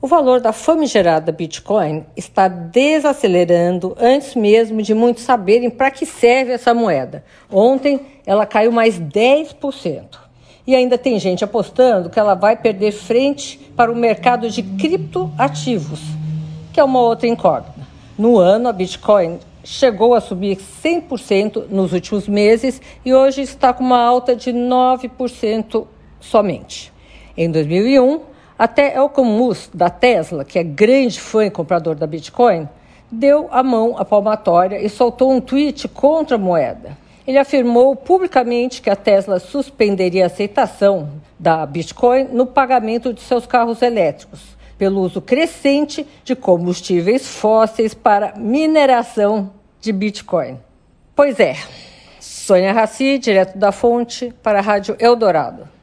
o valor da famigerada Bitcoin está desacelerando antes mesmo de muitos saberem para que serve essa moeda. Ontem ela caiu mais 10%. E ainda tem gente apostando que ela vai perder frente para o mercado de criptoativos, que é uma outra incógnita. No ano, a Bitcoin chegou a subir 100% nos últimos meses e hoje está com uma alta de 9% somente. Em 2001, até Elon Musk, da Tesla, que é grande fã e comprador da Bitcoin, deu a mão à palmatória e soltou um tweet contra a moeda. Ele afirmou publicamente que a Tesla suspenderia a aceitação da Bitcoin no pagamento de seus carros elétricos, pelo uso crescente de combustíveis fósseis para mineração de Bitcoin. Pois é, Sônia Raci, direto da fonte, para a Rádio Eldorado.